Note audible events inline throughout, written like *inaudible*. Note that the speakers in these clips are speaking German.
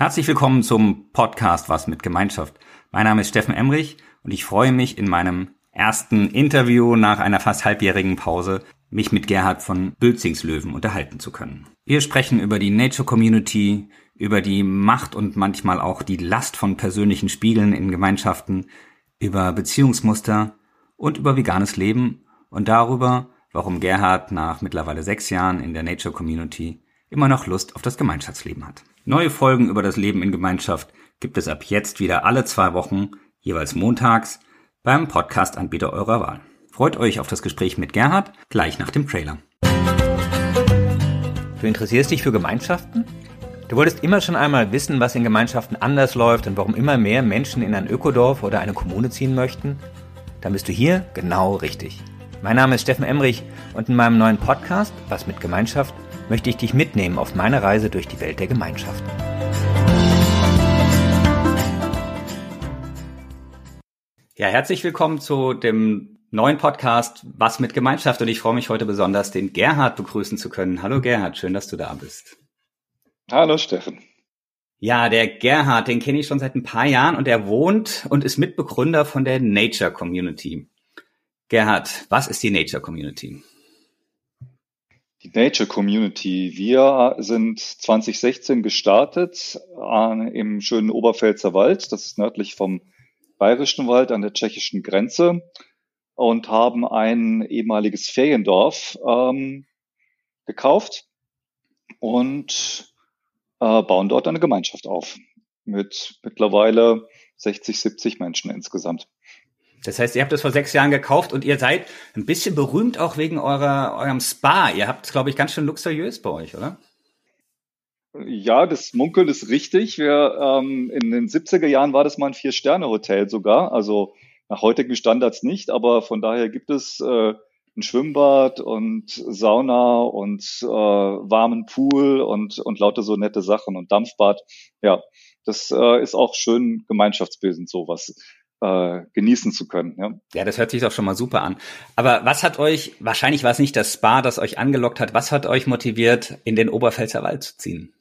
Herzlich willkommen zum Podcast Was mit Gemeinschaft. Mein Name ist Steffen Emrich und ich freue mich in meinem ersten Interview nach einer fast halbjährigen Pause, mich mit Gerhard von Bülzingslöwen unterhalten zu können. Wir sprechen über die Nature Community, über die Macht und manchmal auch die Last von persönlichen Spiegeln in Gemeinschaften, über Beziehungsmuster und über veganes Leben und darüber, warum Gerhard nach mittlerweile sechs Jahren in der Nature Community immer noch Lust auf das Gemeinschaftsleben hat. Neue Folgen über das Leben in Gemeinschaft gibt es ab jetzt wieder alle zwei Wochen, jeweils montags, beim Podcast-Anbieter eurer Wahl. Freut euch auf das Gespräch mit Gerhard gleich nach dem Trailer. Du interessierst dich für Gemeinschaften? Du wolltest immer schon einmal wissen, was in Gemeinschaften anders läuft und warum immer mehr Menschen in ein Ökodorf oder eine Kommune ziehen möchten? Dann bist du hier genau richtig. Mein Name ist Steffen Emrich und in meinem neuen Podcast Was mit Gemeinschaft möchte ich dich mitnehmen auf meine Reise durch die Welt der Gemeinschaften. Ja, herzlich willkommen zu dem neuen Podcast Was mit Gemeinschaft und ich freue mich heute besonders, den Gerhard begrüßen zu können. Hallo Gerhard, schön, dass du da bist. Hallo Steffen. Ja, der Gerhard, den kenne ich schon seit ein paar Jahren und er wohnt und ist Mitbegründer von der Nature Community. Gerhard, was ist die Nature Community? Die Nature Community. Wir sind 2016 gestartet äh, im schönen Oberpfälzer Wald. Das ist nördlich vom Bayerischen Wald an der tschechischen Grenze und haben ein ehemaliges Feriendorf ähm, gekauft und äh, bauen dort eine Gemeinschaft auf mit mittlerweile 60, 70 Menschen insgesamt. Das heißt, ihr habt es vor sechs Jahren gekauft und ihr seid ein bisschen berühmt auch wegen eurer, eurem Spa. Ihr habt es, glaube ich, ganz schön luxuriös bei euch, oder? Ja, das Munkeln ist richtig. Wir, ähm, in den 70er Jahren war das mal ein Vier-Sterne-Hotel sogar. Also nach heutigen Standards nicht, aber von daher gibt es äh, ein Schwimmbad und Sauna und äh, warmen Pool und, und lauter so nette Sachen und Dampfbad. Ja, das äh, ist auch schön gemeinschaftsbildend sowas äh, genießen zu können. Ja. ja, das hört sich doch schon mal super an. Aber was hat euch, wahrscheinlich war es nicht das Spa, das euch angelockt hat, was hat euch motiviert, in den Oberpfälzer Wald zu ziehen?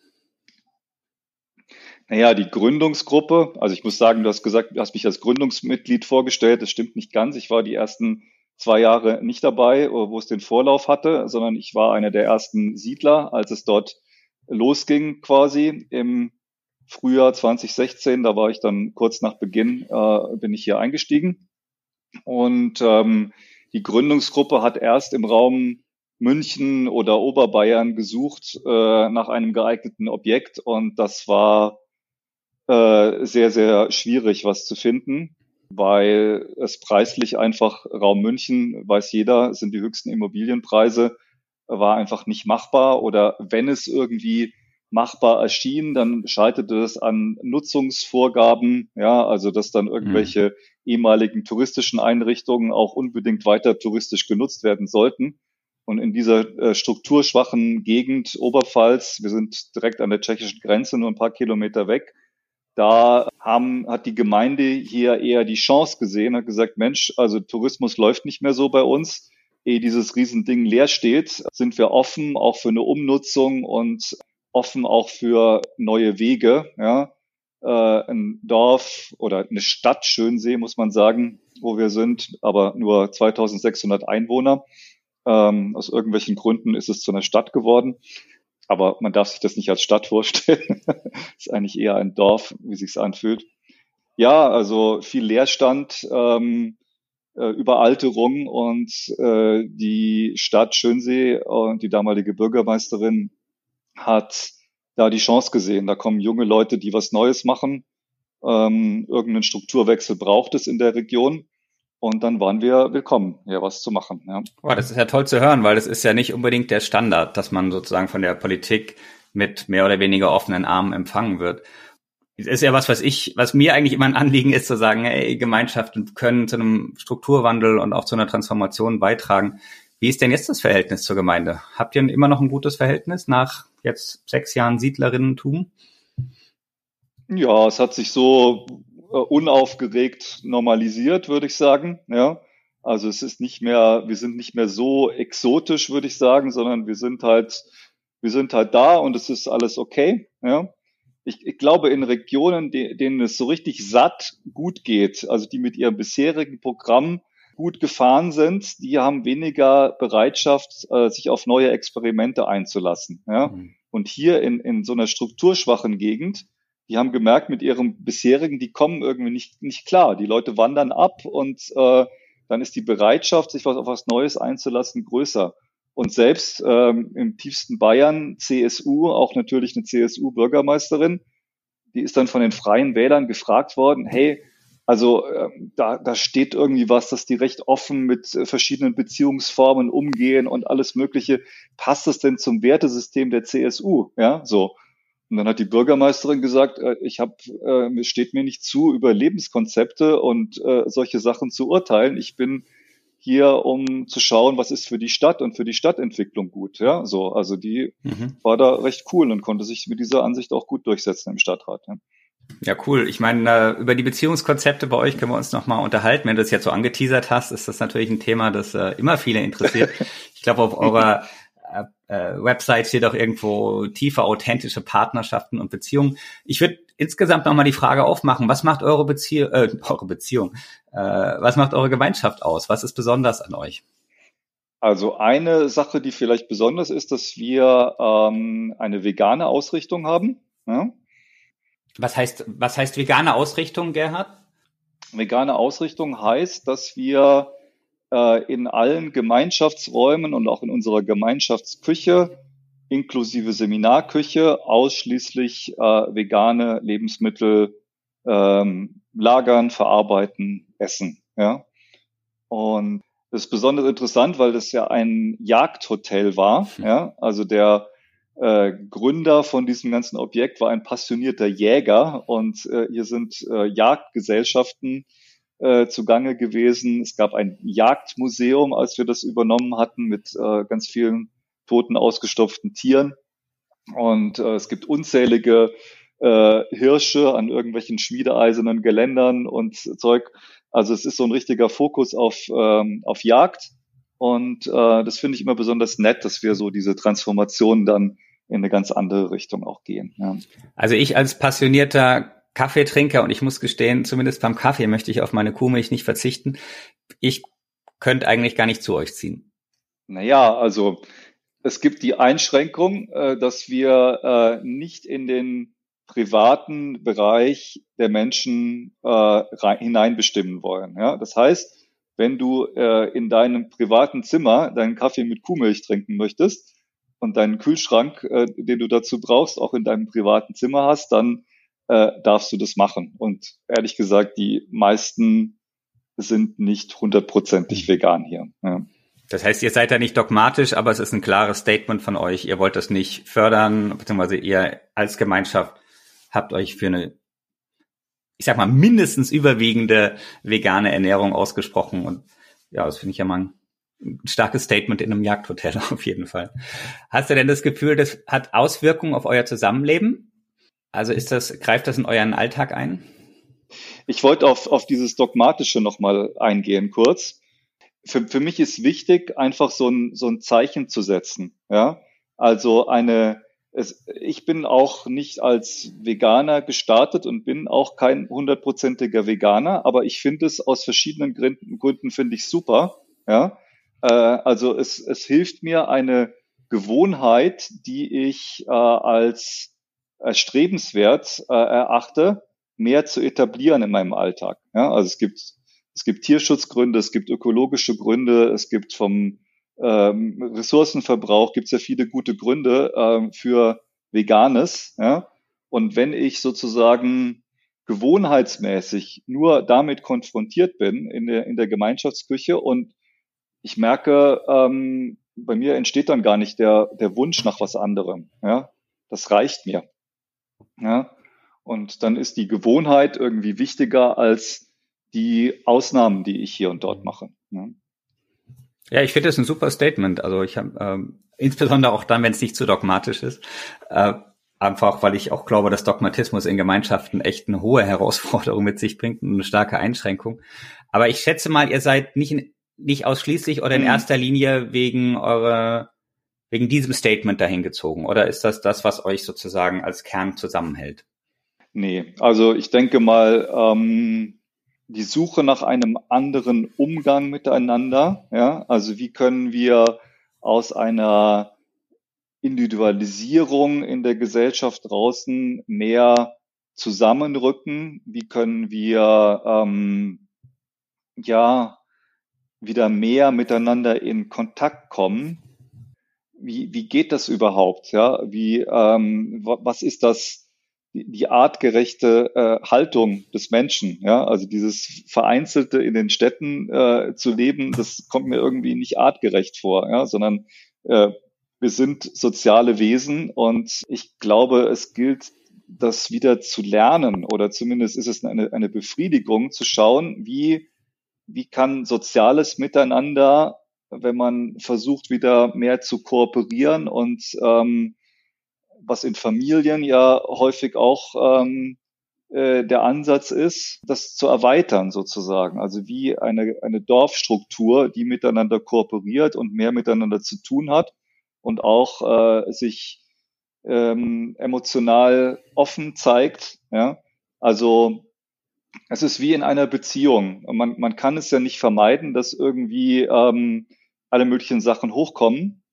Naja, die Gründungsgruppe, also ich muss sagen, du hast gesagt, du hast mich als Gründungsmitglied vorgestellt, das stimmt nicht ganz. Ich war die ersten zwei Jahre nicht dabei, wo es den Vorlauf hatte, sondern ich war einer der ersten Siedler, als es dort losging quasi im Frühjahr 2016, da war ich dann kurz nach Beginn, äh, bin ich hier eingestiegen. Und ähm, die Gründungsgruppe hat erst im Raum München oder Oberbayern gesucht äh, nach einem geeigneten Objekt und das war äh, sehr, sehr schwierig, was zu finden, weil es preislich einfach Raum München, weiß jeder, sind die höchsten Immobilienpreise, war einfach nicht machbar oder wenn es irgendwie machbar erschien, dann scheiterte es an Nutzungsvorgaben, ja, also dass dann irgendwelche mhm. ehemaligen touristischen Einrichtungen auch unbedingt weiter touristisch genutzt werden sollten. Und in dieser äh, strukturschwachen Gegend Oberpfalz, wir sind direkt an der tschechischen Grenze, nur ein paar Kilometer weg, da haben, hat die Gemeinde hier eher die Chance gesehen, hat gesagt, Mensch, also Tourismus läuft nicht mehr so bei uns. Ehe dieses Riesending leer steht, sind wir offen auch für eine Umnutzung und offen auch für neue Wege. Ja. Äh, ein Dorf oder eine Stadt Schönsee, muss man sagen, wo wir sind, aber nur 2600 Einwohner. Ähm, aus irgendwelchen Gründen ist es zu einer Stadt geworden. Aber man darf sich das nicht als Stadt vorstellen. *laughs* ist eigentlich eher ein Dorf, wie sich's anfühlt. Ja, also viel Leerstand, ähm, äh, Überalterung und äh, die Stadt Schönsee und die damalige Bürgermeisterin hat da die Chance gesehen. Da kommen junge Leute, die was Neues machen. Ähm, irgendeinen Strukturwechsel braucht es in der Region. Und dann waren wir willkommen, hier was zu machen. Ja. Oh, das ist ja toll zu hören, weil das ist ja nicht unbedingt der Standard, dass man sozusagen von der Politik mit mehr oder weniger offenen Armen empfangen wird. Das ist ja was, was ich, was mir eigentlich immer ein Anliegen ist, zu sagen, hey, Gemeinschaften können zu einem Strukturwandel und auch zu einer Transformation beitragen. Wie ist denn jetzt das Verhältnis zur Gemeinde? Habt ihr immer noch ein gutes Verhältnis nach jetzt sechs Jahren Siedlerinnentum? Ja, es hat sich so äh, unaufgeregt normalisiert, würde ich sagen. Ja, also es ist nicht mehr, wir sind nicht mehr so exotisch, würde ich sagen, sondern wir sind halt, wir sind halt da und es ist alles okay. Ja, ich, ich glaube, in Regionen, denen es so richtig satt gut geht, also die mit ihrem bisherigen Programm gut gefahren sind, die haben weniger Bereitschaft, äh, sich auf neue Experimente einzulassen. Ja? Mhm. Und hier in, in so einer strukturschwachen Gegend, die haben gemerkt, mit ihrem bisherigen, die kommen irgendwie nicht, nicht klar. Die Leute wandern ab und äh, dann ist die Bereitschaft, sich was auf was Neues einzulassen, größer. Und selbst ähm, im tiefsten Bayern, CSU, auch natürlich eine CSU-Bürgermeisterin, die ist dann von den Freien Wählern gefragt worden, hey, also äh, da, da steht irgendwie was, dass die recht offen mit äh, verschiedenen Beziehungsformen umgehen und alles Mögliche. Passt das denn zum Wertesystem der CSU? Ja, so. Und dann hat die Bürgermeisterin gesagt, äh, ich habe, äh, es steht mir nicht zu, über Lebenskonzepte und äh, solche Sachen zu urteilen. Ich bin hier, um zu schauen, was ist für die Stadt und für die Stadtentwicklung gut. Ja, so, also die mhm. war da recht cool und konnte sich mit dieser Ansicht auch gut durchsetzen im Stadtrat. Ja. Ja, cool. Ich meine, äh, über die Beziehungskonzepte bei euch können wir uns nochmal unterhalten. Wenn du das jetzt so angeteasert hast, ist das natürlich ein Thema, das äh, immer viele interessiert. *laughs* Ich glaube, auf eurer äh, Website steht auch irgendwo tiefe, authentische Partnerschaften und Beziehungen. Ich würde insgesamt nochmal die Frage aufmachen, was macht eure Beziehung, äh, eure Beziehung, äh, was macht eure Gemeinschaft aus? Was ist besonders an euch? Also eine Sache, die vielleicht besonders ist, dass wir ähm, eine vegane Ausrichtung haben. Ja? Was heißt, was heißt vegane Ausrichtung, Gerhard? Vegane Ausrichtung heißt, dass wir äh, in allen Gemeinschaftsräumen und auch in unserer Gemeinschaftsküche inklusive Seminarküche ausschließlich äh, vegane Lebensmittel ähm, lagern, verarbeiten, essen. Ja? Und das ist besonders interessant, weil das ja ein Jagdhotel war. Ja? Also der äh, Gründer von diesem ganzen Objekt war ein passionierter Jäger und äh, hier sind äh, Jagdgesellschaften äh, zugange gewesen. Es gab ein Jagdmuseum, als wir das übernommen hatten, mit äh, ganz vielen toten, ausgestopften Tieren. Und äh, es gibt unzählige äh, Hirsche an irgendwelchen schmiedeeisernen Geländern und Zeug. Also es ist so ein richtiger Fokus auf, ähm, auf Jagd. Und äh, das finde ich immer besonders nett, dass wir so diese Transformation dann in eine ganz andere Richtung auch gehen. Ja. Also ich als passionierter Kaffeetrinker und ich muss gestehen, zumindest beim Kaffee möchte ich auf meine Kuhmilch nicht verzichten. Ich könnte eigentlich gar nicht zu euch ziehen. Naja, also es gibt die Einschränkung, äh, dass wir äh, nicht in den privaten Bereich der Menschen äh, hineinbestimmen wollen. Das heißt, wenn du in deinem privaten Zimmer deinen Kaffee mit Kuhmilch trinken möchtest und deinen Kühlschrank, äh, den du dazu brauchst, auch in deinem privaten Zimmer hast, dann äh, darfst du das machen. Und ehrlich gesagt, die meisten sind nicht hundertprozentig vegan hier. Ja. Das heißt, ihr seid da nicht dogmatisch, aber es ist ein klares Statement von euch. Ihr wollt das nicht fördern, beziehungsweise ihr als Gemeinschaft habt euch für eine, ich sag mal, mindestens überwiegende vegane Ernährung ausgesprochen. Und ja, das finde ich ja mal ein ein starkes Statement in einem Jagdhotel *laughs* auf jeden Fall. Hast du denn das Gefühl, das hat Auswirkungen auf euer Zusammenleben? Also ist das, greift das in euren Alltag ein? Ich wollte auf, auf dieses Dogmatische nochmal eingehen, kurz. Für, für mich ist wichtig, einfach so ein, so ein Zeichen zu setzen. Ja, also eine, es, ich bin auch nicht als Veganer gestartet und bin auch kein hundertprozentiger Veganer, aber ich finde es aus verschiedenen Gründen, Gründen finde ich super. Ja, äh, also es, es hilft mir eine Gewohnheit, die ich äh, als erstrebenswert äh, erachte, mehr zu etablieren in meinem Alltag. Ja, also es gibt es gibt Tierschutzgründe, es gibt ökologische Gründe, es gibt vom ähm, Ressourcenverbrauch gibt es ja viele gute Gründe ähm, für Veganes. Ja? Und wenn ich sozusagen gewohnheitsmäßig nur damit konfrontiert bin in der, in der Gemeinschaftsküche und ich merke, ähm, bei mir entsteht dann gar nicht der, der Wunsch nach was anderem. Ja? Das reicht mir. Ja? Und dann ist die Gewohnheit irgendwie wichtiger als die Ausnahmen, die ich hier und dort mache. Ja, ja ich finde das ein super Statement. Also ich habe ähm, insbesondere auch dann, wenn es nicht zu dogmatisch ist. Äh, einfach, weil ich auch glaube, dass Dogmatismus in Gemeinschaften echt eine hohe Herausforderung mit sich bringt und eine starke Einschränkung. Aber ich schätze mal, ihr seid nicht in, nicht ausschließlich oder in mhm. erster Linie wegen eurer wegen diesem Statement dahin gezogen? Oder ist das das, was euch sozusagen als Kern zusammenhält? Nee, also ich denke mal, ähm, die Suche nach einem anderen Umgang miteinander, ja, also wie können wir aus einer Individualisierung in der Gesellschaft draußen mehr zusammenrücken? Wie können wir ähm, ja wieder mehr miteinander in Kontakt kommen? Wie, wie geht das überhaupt? Ja, wie ähm, was ist das? die artgerechte äh, Haltung des Menschen. Ja, also dieses vereinzelte in den Städten äh, zu leben, das kommt mir irgendwie nicht artgerecht vor, ja, sondern äh, wir sind soziale Wesen und ich glaube, es gilt, das wieder zu lernen oder zumindest ist es eine, eine Befriedigung zu schauen, wie, wie kann soziales Miteinander, wenn man versucht, wieder mehr zu kooperieren und ähm, was in Familien ja häufig auch ähm, äh, der Ansatz ist, das zu erweitern sozusagen. Also wie eine, eine Dorfstruktur, die miteinander kooperiert und mehr miteinander zu tun hat und auch äh, sich ähm, emotional offen zeigt. Ja? Also es ist wie in einer Beziehung. Man, man kann es ja nicht vermeiden, dass irgendwie ähm, alle möglichen Sachen hochkommen,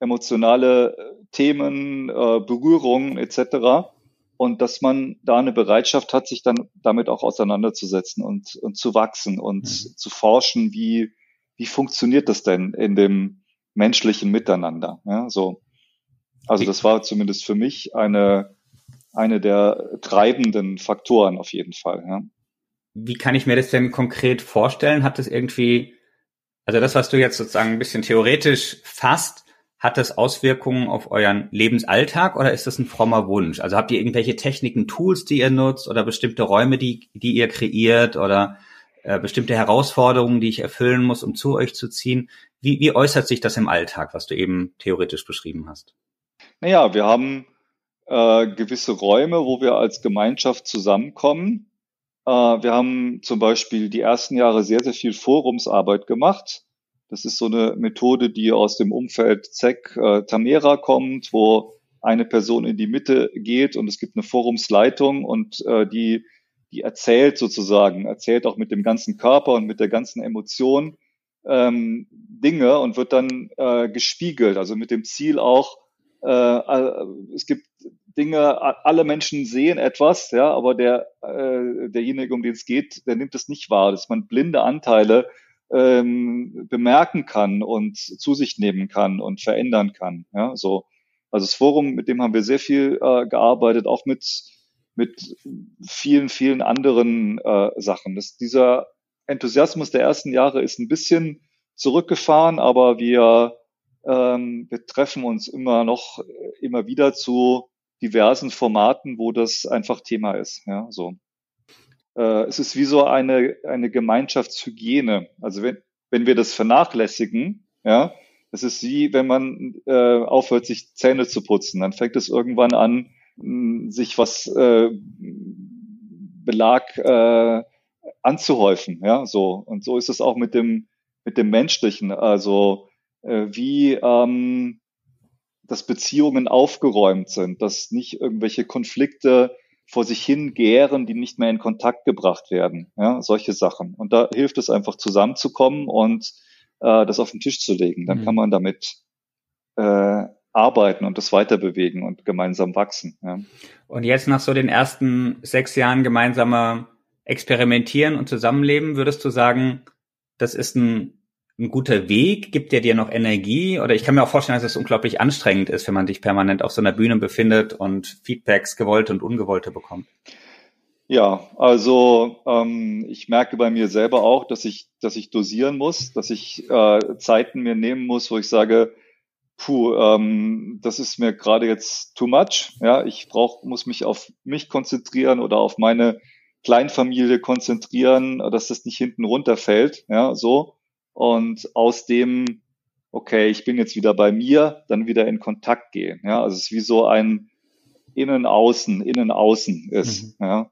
emotionale äh, Themen, äh, Berührungen etc. Und dass man da eine Bereitschaft hat, sich dann damit auch auseinanderzusetzen und, und zu wachsen und mhm. zu forschen, wie, wie funktioniert das denn in dem menschlichen Miteinander. Ja, so. Also das war zumindest für mich eine, eine der treibenden Faktoren auf jeden Fall. Ja. Wie kann ich mir das denn konkret vorstellen? Hat das irgendwie, also das, was du jetzt sozusagen ein bisschen theoretisch fasst, hat das Auswirkungen auf euren Lebensalltag oder ist das ein frommer Wunsch? Also habt ihr irgendwelche Techniken, Tools, die ihr nutzt oder bestimmte Räume, die, die ihr kreiert oder äh, bestimmte Herausforderungen, die ich erfüllen muss, um zu euch zu ziehen? Wie, wie äußert sich das im Alltag, was du eben theoretisch beschrieben hast? Naja, wir haben äh, gewisse Räume, wo wir als Gemeinschaft zusammenkommen. Äh, wir haben zum Beispiel die ersten Jahre sehr, sehr viel Forumsarbeit gemacht. Das ist so eine Methode, die aus dem Umfeld ZEC äh, Tamera kommt, wo eine Person in die Mitte geht und es gibt eine Forumsleitung und äh, die, die erzählt sozusagen, erzählt auch mit dem ganzen Körper und mit der ganzen Emotion, ähm, Dinge und wird dann äh, gespiegelt, also mit dem Ziel auch, es gibt Dinge, alle Menschen sehen etwas, ja, aber der, äh, derjenige, um den es geht, der nimmt es nicht wahr, dass man blinde Anteile ähm, bemerken kann und zu sich nehmen kann und verändern kann. Ja, so. Also das Forum, mit dem haben wir sehr viel äh, gearbeitet, auch mit mit vielen, vielen anderen äh, Sachen. Das, dieser Enthusiasmus der ersten Jahre ist ein bisschen zurückgefahren, aber wir, ähm, wir treffen uns immer noch, immer wieder zu diversen Formaten, wo das einfach Thema ist. Ja, so. Äh, es ist wie so eine, eine Gemeinschaftshygiene. Also wenn, wenn wir das vernachlässigen, ja, es ist wie, wenn man äh, aufhört, sich Zähne zu putzen. Dann fängt es irgendwann an, sich was äh, Belag äh, anzuhäufen, ja, so. Und so ist es auch mit dem, mit dem Menschlichen, also äh, wie ähm, dass Beziehungen aufgeräumt sind, dass nicht irgendwelche Konflikte vor sich hin gären, die nicht mehr in Kontakt gebracht werden, ja, solche Sachen. Und da hilft es einfach zusammenzukommen und äh, das auf den Tisch zu legen. Dann mhm. kann man damit äh, arbeiten und das weiter bewegen und gemeinsam wachsen. Ja. Und jetzt nach so den ersten sechs Jahren gemeinsamer experimentieren und zusammenleben, würdest du sagen, das ist ein, ein guter Weg? Gibt der dir noch Energie? Oder ich kann mir auch vorstellen, dass es unglaublich anstrengend ist, wenn man sich permanent auf so einer Bühne befindet und Feedbacks gewollte und ungewollte bekommt. Ja, also ähm, ich merke bei mir selber auch, dass ich, dass ich dosieren muss, dass ich äh, Zeiten mir nehmen muss, wo ich sage, puh, ähm, das ist mir gerade jetzt too much. Ja, ich brauch, muss mich auf mich konzentrieren oder auf meine Kleinfamilie konzentrieren, dass das nicht hinten runterfällt, ja, so. Und aus dem, okay, ich bin jetzt wieder bei mir, dann wieder in Kontakt gehen, ja. Also es ist wie so ein Innen-Außen, Innen-Außen ist, mhm. ja.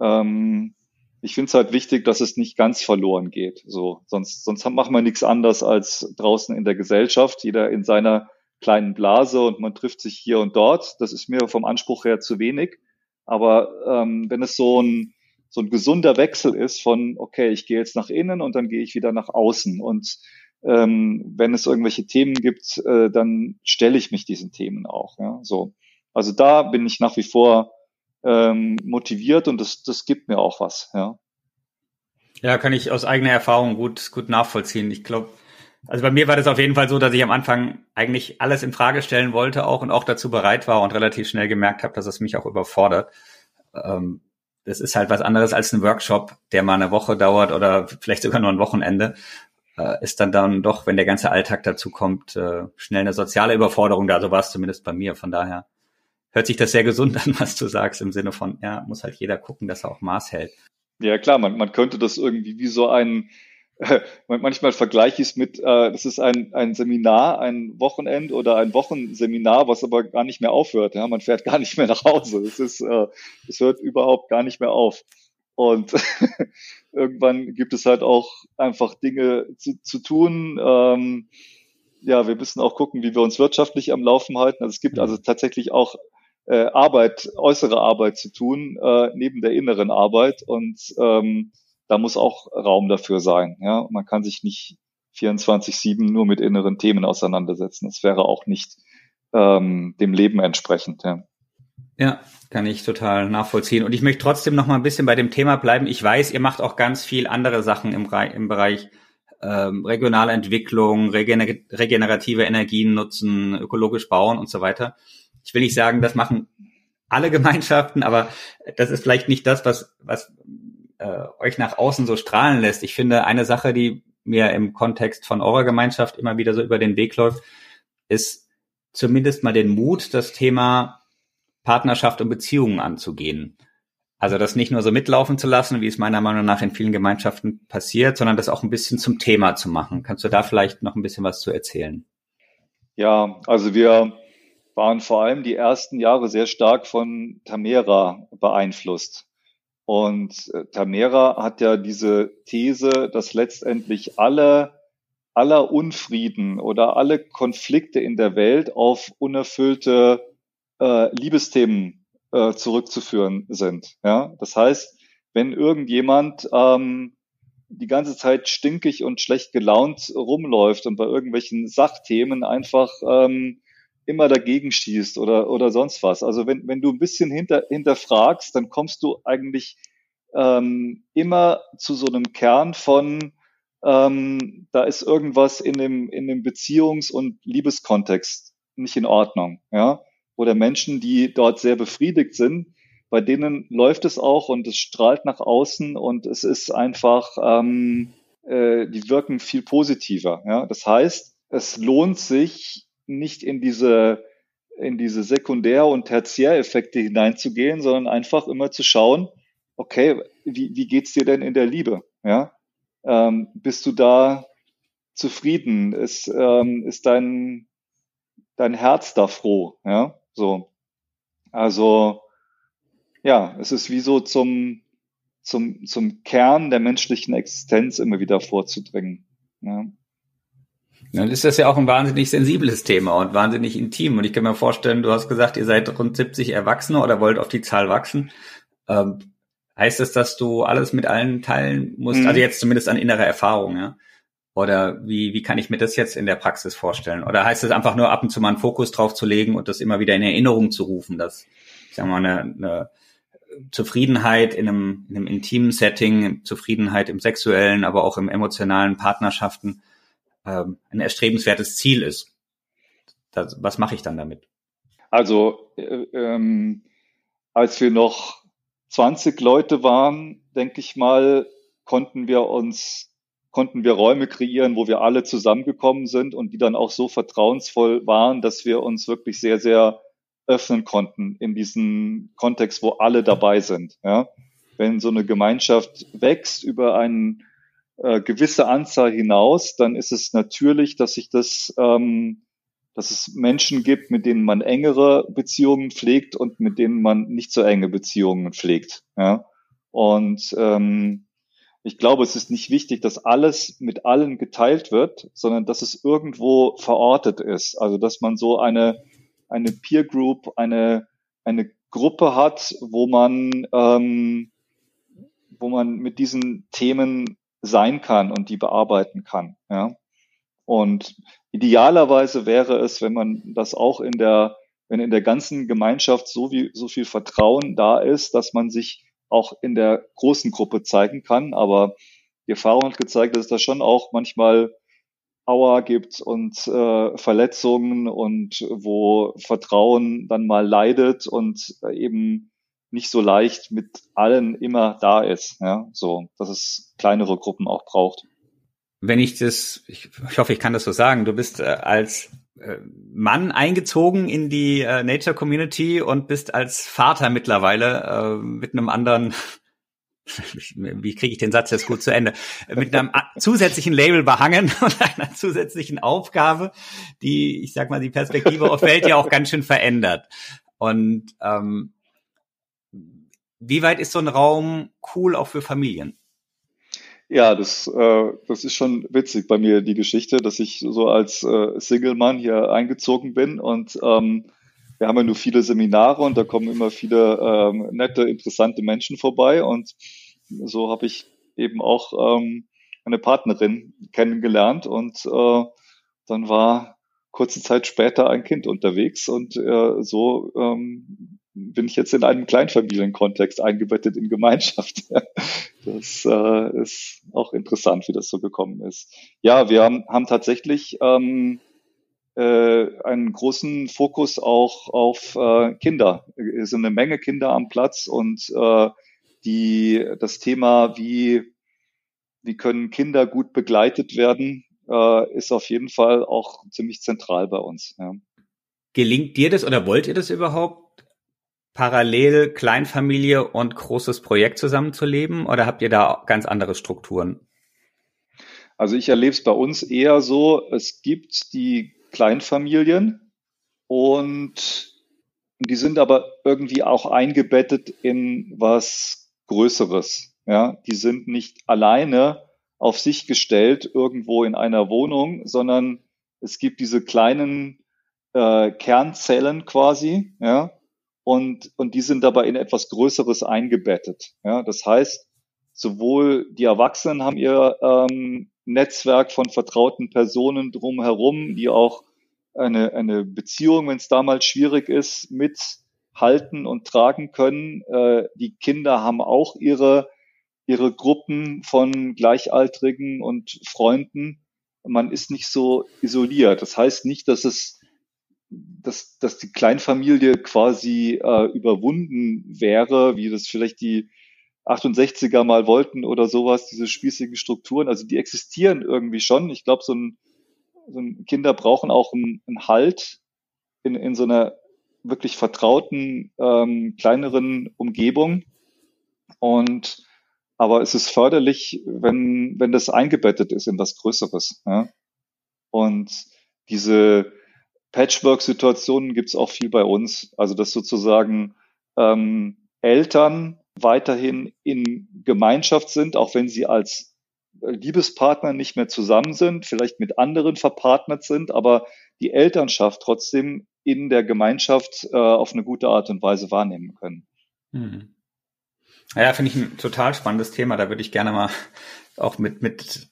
Ähm, ich finde es halt wichtig, dass es nicht ganz verloren geht. So, sonst, sonst machen wir nichts anderes als draußen in der Gesellschaft, jeder in seiner kleinen Blase und man trifft sich hier und dort. Das ist mir vom Anspruch her zu wenig. Aber ähm, wenn es so ein, so ein gesunder Wechsel ist von, okay, ich gehe jetzt nach innen und dann gehe ich wieder nach außen. Und ähm, wenn es irgendwelche Themen gibt, äh, dann stelle ich mich diesen Themen auch. Ja, so. Also da bin ich nach wie vor ähm, motiviert und das, das gibt mir auch was. Ja. Ja, kann ich aus eigener Erfahrung gut, gut nachvollziehen. Ich glaube, also bei mir war das auf jeden Fall so, dass ich am Anfang eigentlich alles in Frage stellen wollte auch und auch dazu bereit war und relativ schnell gemerkt habe, dass es mich auch überfordert. Ähm, das ist halt was anderes als ein Workshop, der mal eine Woche dauert oder vielleicht sogar nur ein Wochenende. Äh, ist dann dann doch, wenn der ganze Alltag dazu kommt, äh, schnell eine soziale Überforderung da. So war es zumindest bei mir. Von daher hört sich das sehr gesund an, *laughs* was du sagst, im Sinne von, ja, muss halt jeder gucken, dass er auch Maß hält. Ja, klar, man, man könnte das irgendwie wie so ein, äh, *laughs* manchmal vergleiche ich es mit, äh, das ist ein, ein Seminar, ein Wochenend oder ein Wochenseminar, was aber gar nicht mehr aufhört. Ja? Man fährt *laughs* gar nicht mehr nach Hause. Es ist, äh, es hört überhaupt gar nicht mehr auf. Und *laughs* irgendwann gibt es halt auch einfach Dinge zu, zu tun. Ähm, ja, wir müssen auch gucken, wie wir uns wirtschaftlich am Laufen halten. Also es gibt also tatsächlich auch äh, Arbeit, äußere Arbeit zu tun, äh, neben der inneren Arbeit. Und ähm, da muss auch Raum dafür sein. Ja? Man kann sich nicht 24-7 nur mit inneren Themen auseinandersetzen. Das wäre auch nicht ähm, dem Leben entsprechend. Ja. ja, kann ich total nachvollziehen. Und ich möchte trotzdem noch mal ein bisschen bei dem Thema bleiben. Ich weiß, ihr macht auch ganz viel andere Sachen im, im Bereich ähm, regionale Entwicklung, regener regenerative Energien nutzen, ökologisch bauen und so weiter ich will nicht sagen, das machen alle *laughs* Gemeinschaften, aber das ist vielleicht nicht das, was, was äh, euch nach außen so strahlen lässt. Ich finde, eine Sache, die mir im Kontext von eurer Gemeinschaft immer wieder so über den Weg läuft, ist zumindest mal den Mut, das Thema Partnerschaft und Beziehungen anzugehen. Also das nicht nur so mitlaufen zu lassen, wie es meiner Meinung nach in vielen Gemeinschaften passiert, sondern das auch ein bisschen zum Thema zu machen. Kannst du da vielleicht noch ein bisschen was zu erzählen? Ja, also wir waren vor allem die ersten Jahre sehr stark von Tamera beeinflusst. Und äh, Tamera hat ja diese These, dass letztendlich alle, aller Unfrieden oder alle Konflikte in der Welt auf unerfüllte äh, Liebesthemen äh, zurückzuführen sind. Ja? Das heißt, wenn irgendjemand ähm, die ganze Zeit stinkig und schlecht gelaunt rumläuft und bei irgendwelchen Sachthemen einfach ähm, immer dagegen schießt oder, oder sonst was. Also wenn, wenn du ein bisschen hinter, hinterfragst, dann kommst du eigentlich ähm, immer zu so einem Kern von, ähm, da ist irgendwas in dem, in dem Beziehungs- und Liebeskontext nicht in Ordnung. Ja? Oder Menschen, die dort sehr befriedigt sind, bei denen läuft es auch und es strahlt nach außen und es ist einfach, ähm, äh, die wirken viel positiver. Ja? Das heißt, es lohnt sich, nicht in diese, in diese Sekundär- und Tertiäreffekte hineinzugehen, sondern einfach immer zu schauen, okay, wie, wie geht's dir denn in der Liebe? Ja? Ähm, bist du da zufrieden? Ist, ähm, ist dein, dein Herz da froh? Ja, so. Also, ja, es ist wie so zum, zum, zum Kern der menschlichen Existenz immer wieder vorzudringen. Ja. Dann ist das ja auch ein wahnsinnig sensibles Thema und wahnsinnig intim. Und ich kann mir vorstellen, du hast gesagt, ihr seid rund 70 Erwachsene oder wollt auf die Zahl wachsen. Ähm, heißt das, dass du alles mit allen teilen musst? Mhm. Also jetzt zumindest an innerer Erfahrung, ja? Oder wie, wie kann ich mir das jetzt in der Praxis vorstellen? Oder heißt es einfach nur ab und zu mal einen Fokus drauf zu legen und das immer wieder in Erinnerung zu rufen, dass, ich sag mal, eine, eine Zufriedenheit in einem, in einem intimen Setting, Zufriedenheit im sexuellen, aber auch im emotionalen Partnerschaften ähm, ein erstrebenswertes Ziel ist. Das, was mache ich dann damit? Also äh, ähm, als wir noch 20 Leute waren, denke ich mal, konnten wir uns, konnten wir Räume kreieren, wo wir alle zusammengekommen sind und die dann auch so vertrauensvoll waren, dass wir uns wirklich sehr, sehr öffnen konnten in diesem Kontext, wo alle dabei sind. Ja? Wenn so eine Gemeinschaft wächst über einen äh, gewisse Anzahl hinaus, dann ist es natürlich, dass sich das, ähm, dass es Menschen gibt, mit denen man engere Beziehungen pflegt und mit denen man nicht so enge Beziehungen pflegt. Ja? Und ähm, ich glaube, es ist nicht wichtig, dass alles mit allen geteilt wird, sondern dass es irgendwo verortet ist. Also dass man so eine, eine Peer Group, eine, eine Gruppe hat, wo man, ähm, wo man mit diesen Themen sein kann und die bearbeiten kann. Ja? Und idealerweise wäre es, wenn man das auch in der, wenn in der ganzen Gemeinschaft so wie, so viel Vertrauen da ist, dass man sich auch in der großen Gruppe zeigen kann. Aber die Erfahrung hat gezeigt, dass es da schon auch manchmal Auer gibt und äh, Verletzungen und wo Vertrauen dann mal leidet und eben nicht so leicht mit allen immer da ist. Ja, so, dass es kleinere Gruppen auch braucht. Wenn ich das, ich, ich hoffe, ich kann das so sagen, du bist äh, als äh, Mann eingezogen in die äh, Nature Community und bist als Vater mittlerweile äh, mit einem anderen *laughs* wie kriege ich den Satz jetzt gut zu Ende, mit einem zusätzlichen Label behangen *laughs* und einer zusätzlichen Aufgabe, die, ich sag mal, die Perspektive auf Welt ja auch ganz schön verändert. Und ähm, wie weit ist so ein Raum cool auch für Familien? Ja, das, äh, das ist schon witzig bei mir, die Geschichte, dass ich so als äh, Single-Mann hier eingezogen bin und ähm, wir haben ja nur viele Seminare und da kommen immer viele ähm, nette, interessante Menschen vorbei und so habe ich eben auch ähm, eine Partnerin kennengelernt und äh, dann war kurze Zeit später ein Kind unterwegs und äh, so ähm, bin ich jetzt in einem Kleinfamilienkontext eingebettet in Gemeinschaft. *laughs* das äh, ist auch interessant, wie das so gekommen ist. Ja, wir haben, haben tatsächlich ähm, äh, einen großen Fokus auch auf äh, Kinder. Es sind eine Menge Kinder am Platz und äh, die, das Thema, wie, wie können Kinder gut begleitet werden, äh, ist auf jeden Fall auch ziemlich zentral bei uns. Ja. Gelingt dir das oder wollt ihr das überhaupt? Parallel Kleinfamilie und großes Projekt zusammenzuleben oder habt ihr da ganz andere Strukturen? Also ich erlebe es bei uns eher so, es gibt die Kleinfamilien und die sind aber irgendwie auch eingebettet in was Größeres. Ja, die sind nicht alleine auf sich gestellt irgendwo in einer Wohnung, sondern es gibt diese kleinen äh, Kernzellen quasi, ja, und, und die sind dabei in etwas Größeres eingebettet. Ja, das heißt, sowohl die Erwachsenen haben ihr ähm, Netzwerk von vertrauten Personen drumherum, die auch eine, eine Beziehung, wenn es damals schwierig ist, mithalten und tragen können. Äh, die Kinder haben auch ihre, ihre Gruppen von Gleichaltrigen und Freunden. Man ist nicht so isoliert. Das heißt nicht, dass es dass, dass die Kleinfamilie quasi äh, überwunden wäre, wie das vielleicht die 68er mal wollten oder sowas, diese spießigen Strukturen. Also die existieren irgendwie schon. Ich glaube, so ein, so ein Kinder brauchen auch einen, einen Halt in, in so einer wirklich vertrauten, ähm, kleineren Umgebung. Und aber es ist förderlich, wenn, wenn das eingebettet ist in was Größeres. Ja? Und diese Patchwork-Situationen gibt es auch viel bei uns. Also dass sozusagen ähm, Eltern weiterhin in Gemeinschaft sind, auch wenn sie als Liebespartner nicht mehr zusammen sind, vielleicht mit anderen verpartnert sind, aber die Elternschaft trotzdem in der Gemeinschaft äh, auf eine gute Art und Weise wahrnehmen können. Hm. Ja, finde ich ein total spannendes Thema. Da würde ich gerne mal auch mit, mit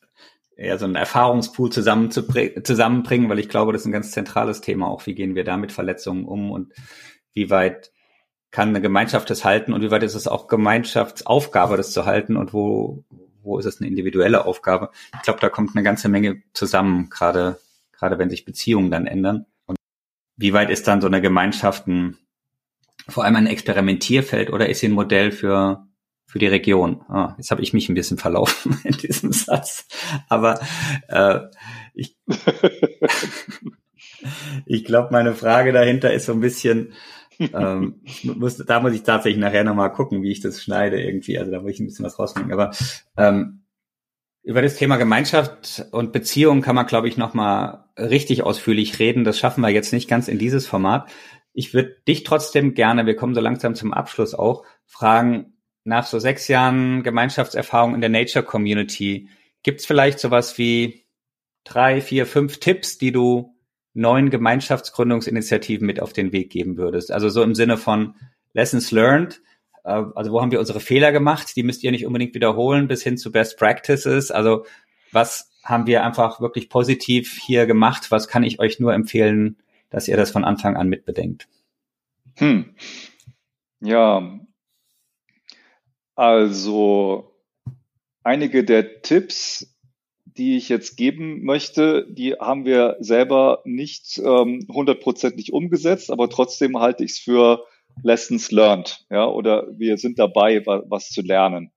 ja, so einen Erfahrungspool zusammenbringen, weil ich glaube, das ist ein ganz zentrales Thema auch. Wie gehen wir da mit Verletzungen um und wie weit kann eine Gemeinschaft das halten und wie weit ist es auch Gemeinschaftsaufgabe, das zu halten und wo, wo ist es eine individuelle Aufgabe? Ich glaube, da kommt eine ganze Menge zusammen, gerade, gerade wenn sich Beziehungen dann ändern. Und wie weit ist dann so eine Gemeinschaft ein, vor allem ein Experimentierfeld oder ist sie ein Modell für, für die Region? Ah, jetzt habe ich mich ein bisschen verlaufen *laughs* in diesem Satz. Aber äh, ich, *laughs* ich glaube, meine Frage dahinter ist so ein bisschen, ähm, muss, da muss ich tatsächlich nachher nochmal gucken, wie ich das schneide irgendwie. Also da muss ich ein bisschen was rausnehmen. Aber ähm, über das Thema Gemeinschaft und Beziehung kann man, glaube ich, nochmal richtig ausführlich reden. Das schaffen wir jetzt nicht ganz in dieses Format. Ich würde dich trotzdem gerne, wir kommen so langsam zum Abschluss auch, fragen, nach so sechs Jahren Gemeinschaftserfahrung in der Nature Community, gibt es vielleicht sowas wie drei, vier, fünf Tipps, die du neuen Gemeinschaftsgründungsinitiativen mit auf den Weg geben würdest? Also so im Sinne von, Lessons learned. Äh, also wo haben wir unsere Fehler gemacht? Die müsst ihr nicht unbedingt wiederholen bis hin zu Best Practices. Also was haben wir einfach wirklich positiv hier gemacht? Was kann ich euch nur empfehlen, dass ihr das von Anfang an mitbedenkt? Hm. Ja, also einige der Tipps, die ich jetzt geben möchte, die haben wir selber nicht ähm, hundertprozentig ähm, umgesetzt, aber trotzdem halte ich es für Lessons learned, ja, oder wir sind dabei, was, was zu lernen.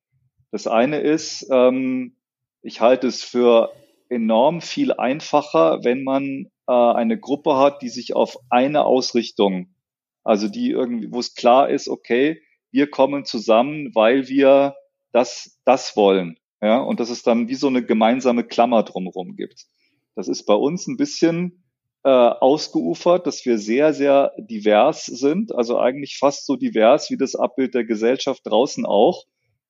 Das eine ist, ähm, ich halte es für enorm viel einfacher, wenn man äh, eine Gruppe hat, die sich auf eine Ausrichtung, also die irgendwie, wo es klar ist, okay, wir kommen zusammen, weil wir das, das wollen. Ja, und dass es dann wie so eine gemeinsame Klammer drumherum gibt. Das ist bei uns ein bisschen äh, ausgeufert, dass wir sehr, sehr divers sind, also eigentlich fast so divers wie das Abbild der Gesellschaft draußen auch.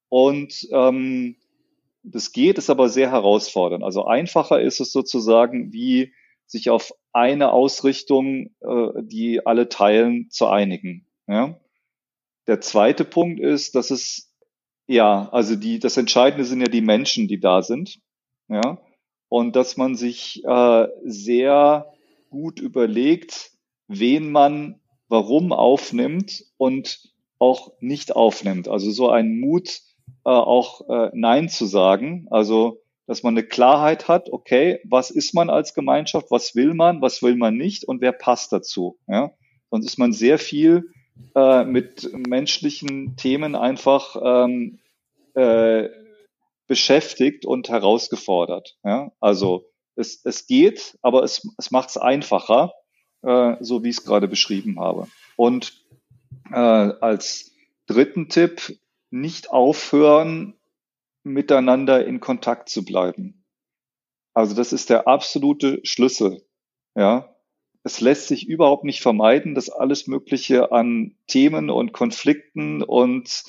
Und ähm, das geht, ist aber sehr herausfordernd. Also einfacher ist es sozusagen, wie sich auf eine Ausrichtung, äh, die alle teilen, zu einigen. Ja? Der zweite Punkt ist, dass es ja, also die, das Entscheidende sind ja die Menschen, die da sind. Ja. Und dass man sich äh, sehr gut überlegt, wen man warum aufnimmt und auch nicht aufnimmt. Also so ein Mut, äh, auch äh, Nein zu sagen. Also, dass man eine Klarheit hat, okay, was ist man als Gemeinschaft, was will man, was will man nicht und wer passt dazu. Ja? Sonst ist man sehr viel äh, mit menschlichen Themen einfach ähm, äh, beschäftigt und herausgefordert. Ja? Also es, es geht, aber es, es macht es einfacher, äh, so wie ich es gerade beschrieben habe. Und äh, als dritten Tipp, nicht aufhören, miteinander in Kontakt zu bleiben. Also das ist der absolute Schlüssel. Ja, es lässt sich überhaupt nicht vermeiden, dass alles Mögliche an Themen und Konflikten und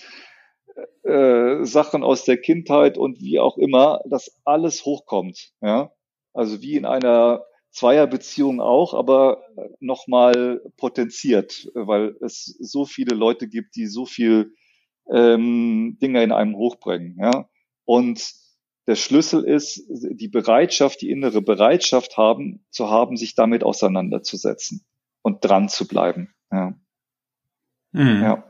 äh, Sachen aus der Kindheit und wie auch immer, dass alles hochkommt. Ja, also wie in einer Zweierbeziehung auch, aber nochmal potenziert, weil es so viele Leute gibt, die so viel ähm, Dinge in einem hochbringen. Ja, und der Schlüssel ist die Bereitschaft, die innere Bereitschaft haben, zu haben, sich damit auseinanderzusetzen und dran zu bleiben. Ja. Mhm. Ja.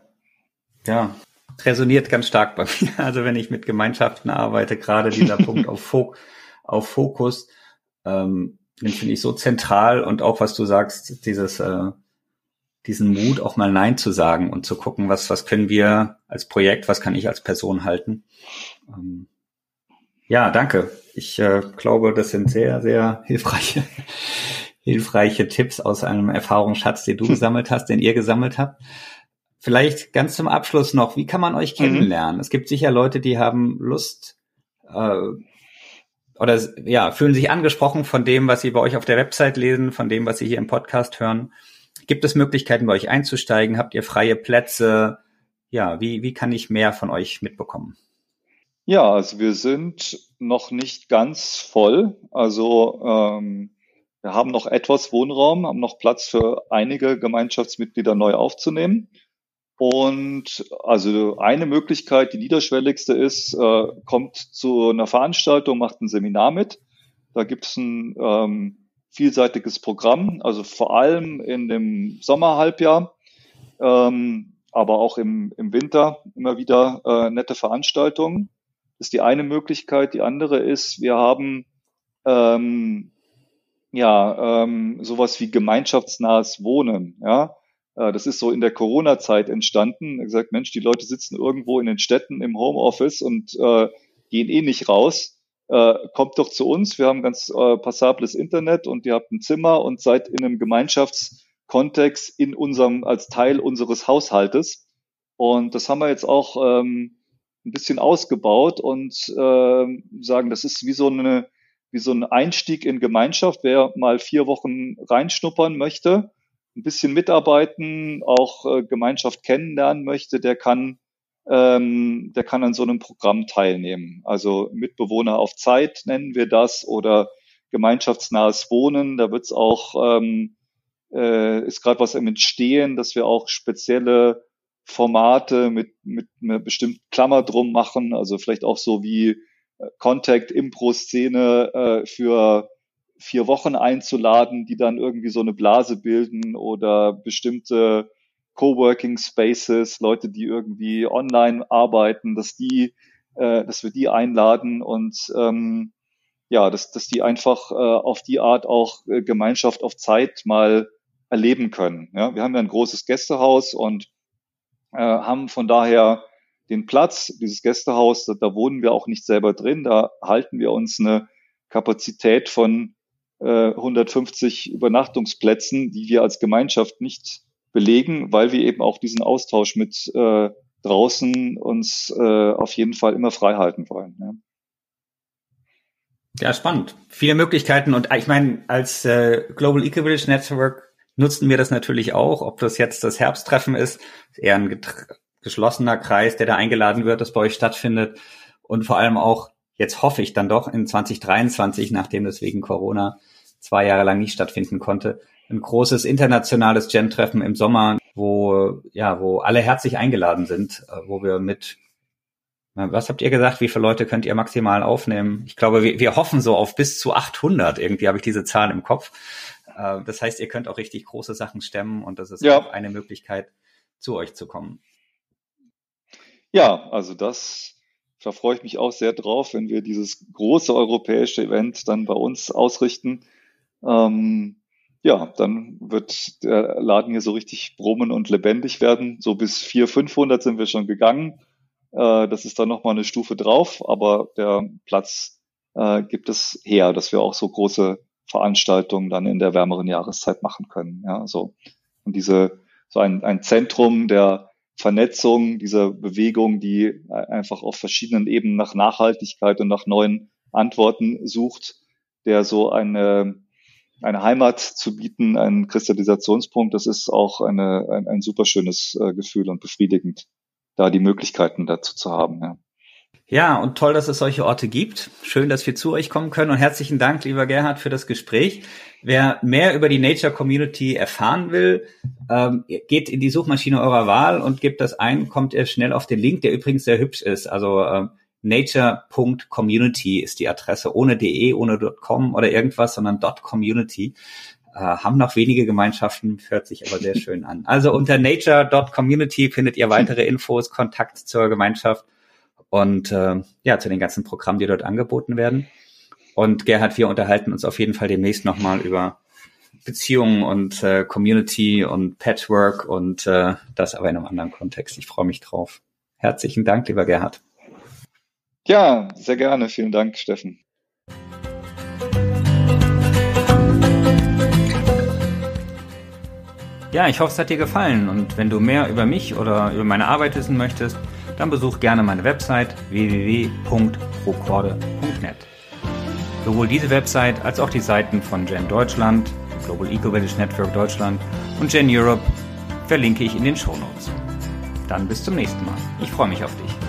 ja, resoniert ganz stark bei mir. *laughs* Also wenn ich mit Gemeinschaften arbeite, gerade dieser *laughs* Punkt auf, Fok auf Fokus, ähm, den finde ich so zentral und auch was du sagst, dieses äh, diesen Mut auch mal Nein zu sagen und zu gucken, was was können wir als Projekt, was kann ich als Person halten. Ähm, ja, danke. Ich äh, glaube, das sind sehr, sehr hilfreiche, *laughs* hilfreiche Tipps aus einem Erfahrungsschatz, den du *laughs* gesammelt hast, den ihr gesammelt habt. Vielleicht ganz zum Abschluss noch, wie kann man euch mhm. kennenlernen? Mhm. Es gibt sicher Leute, die haben Lust äh, oder ja, fühlen sich angesprochen von dem, was sie bei euch auf der Website lesen, von dem, was sie hier im Podcast hören. Gibt es Möglichkeiten, bei euch einzusteigen? Habt ihr freie Plätze? Ja, wie, wie kann ich mehr von euch mitbekommen? Ja, also wir sind noch nicht ganz voll. Also ähm, wir haben noch etwas Wohnraum, haben noch Platz für einige Gemeinschaftsmitglieder neu aufzunehmen. Und also eine Möglichkeit, die niederschwelligste ist, äh, kommt zu einer Veranstaltung, macht ein Seminar mit. Da gibt es ein ähm, vielseitiges Programm, also vor allem in dem Sommerhalbjahr, ähm, aber auch im, im Winter immer wieder äh, nette Veranstaltungen. Das ist die eine Möglichkeit. Die andere ist, wir haben ähm, ja ähm, sowas wie gemeinschaftsnahes Wohnen. Ja, äh, das ist so in der Corona-Zeit entstanden. Ich gesagt, Mensch, die Leute sitzen irgendwo in den Städten im Homeoffice und äh, gehen eh nicht raus. Äh, kommt doch zu uns. Wir haben ganz äh, passables Internet und ihr habt ein Zimmer und seid in einem Gemeinschaftskontext in unserem als Teil unseres Haushaltes. Und das haben wir jetzt auch ähm, ein bisschen ausgebaut und äh, sagen, das ist wie so eine wie so ein Einstieg in Gemeinschaft. Wer mal vier Wochen reinschnuppern möchte, ein bisschen mitarbeiten, auch äh, Gemeinschaft kennenlernen möchte, der kann ähm, der kann an so einem Programm teilnehmen. Also Mitbewohner auf Zeit nennen wir das oder gemeinschaftsnahes Wohnen. Da wird's auch ähm, äh, ist gerade was im Entstehen, dass wir auch spezielle Formate mit, mit einer bestimmten Klammer drum machen, also vielleicht auch so wie äh, Contact Impro Szene äh, für vier Wochen einzuladen, die dann irgendwie so eine Blase bilden oder bestimmte Coworking Spaces, Leute, die irgendwie online arbeiten, dass die, äh, dass wir die einladen und ähm, ja, dass, dass die einfach äh, auf die Art auch äh, Gemeinschaft auf Zeit mal erleben können. Ja, wir haben ja ein großes Gästehaus und äh, haben von daher den Platz, dieses Gästehaus, da, da wohnen wir auch nicht selber drin, da halten wir uns eine Kapazität von äh, 150 Übernachtungsplätzen, die wir als Gemeinschaft nicht belegen, weil wir eben auch diesen Austausch mit äh, draußen uns äh, auf jeden Fall immer frei halten wollen. Ja. Ja, spannend. Viele Möglichkeiten und ich meine, als äh, Global Eco-Village Network nutzen wir das natürlich auch, ob das jetzt das Herbsttreffen ist, eher ein geschlossener Kreis, der da eingeladen wird, das bei euch stattfindet und vor allem auch, jetzt hoffe ich dann doch in 2023, nachdem das wegen Corona zwei Jahre lang nicht stattfinden konnte, ein großes internationales Gen-Treffen im Sommer, wo, ja, wo alle herzlich eingeladen sind, äh, wo wir mit was habt ihr gesagt? Wie viele Leute könnt ihr maximal aufnehmen? Ich glaube, wir, wir hoffen so auf bis zu 800. Irgendwie habe ich diese Zahl im Kopf. Äh, das heißt, ihr könnt auch richtig große Sachen stemmen und das ist ja. auch eine Möglichkeit, zu euch zu kommen. Ja, also das, da freue ich mich auch sehr drauf, wenn wir dieses große europäische Event dann bei uns ausrichten. Ähm, ja, dann wird der Laden hier so richtig brummen und lebendig werden. So bis 400, 500 sind wir schon gegangen. Äh, das ist dann nochmal eine Stufe drauf, aber der Platz äh, gibt es her, dass wir auch so große Veranstaltungen dann in der wärmeren Jahreszeit machen können. Ja, so. Und diese, so ein, ein Zentrum der Vernetzung, dieser Bewegung, die einfach auf verschiedenen Ebenen nach Nachhaltigkeit und nach neuen Antworten sucht, der so eine, eine Heimat zu bieten, einen Kristallisationspunkt, das ist auch eine, ein, ein super schönes äh, Gefühl und befriedigend da die Möglichkeiten dazu zu haben. Ja. Ja, und toll, dass es solche Orte gibt. Schön, dass wir zu euch kommen können und herzlichen Dank, lieber Gerhard, für das Gespräch. Wer mehr über die Nature Community erfahren will, ähm, geht in die Suchmaschine eurer Wahl und gibt das ein, kommt ihr schnell auf den Link, der übrigens sehr hübsch ist. Also äh, nature.community ist die Adresse, ohne de, ohne .com oder irgendwas, sondern .community. Äh, haben noch wenige Gemeinschaften, hört sich aber sehr *laughs* schön an. Also unter nature.community findet ihr weitere Infos, Kontakt zur Gemeinschaft und äh, ja, zu den ganzen Programmen, die dort angeboten werden. Und Gerhard, wir unterhalten uns auf jeden Fall demnächst nochmal über Beziehungen und äh, Community und Patchwork und äh, das aber in einem anderen Kontext. Ich freue mich drauf. Herzlichen Dank, lieber Gerhard. Ja, sehr gerne. Vielen Dank, Steffen. Ja, ich hoffe, es hat dir gefallen und wenn du mehr über mich oder über meine Arbeit wissen möchtest, dann besuch gerne meine Website www.procorde.net. Sowohl diese Website als auch die Seiten von Gen Deutschland, Global Eco Village Network Deutschland und Gen Europe verlinke ich in den Show Notes. Dann bis zum nächsten Mal. Ich freue mich auf dich.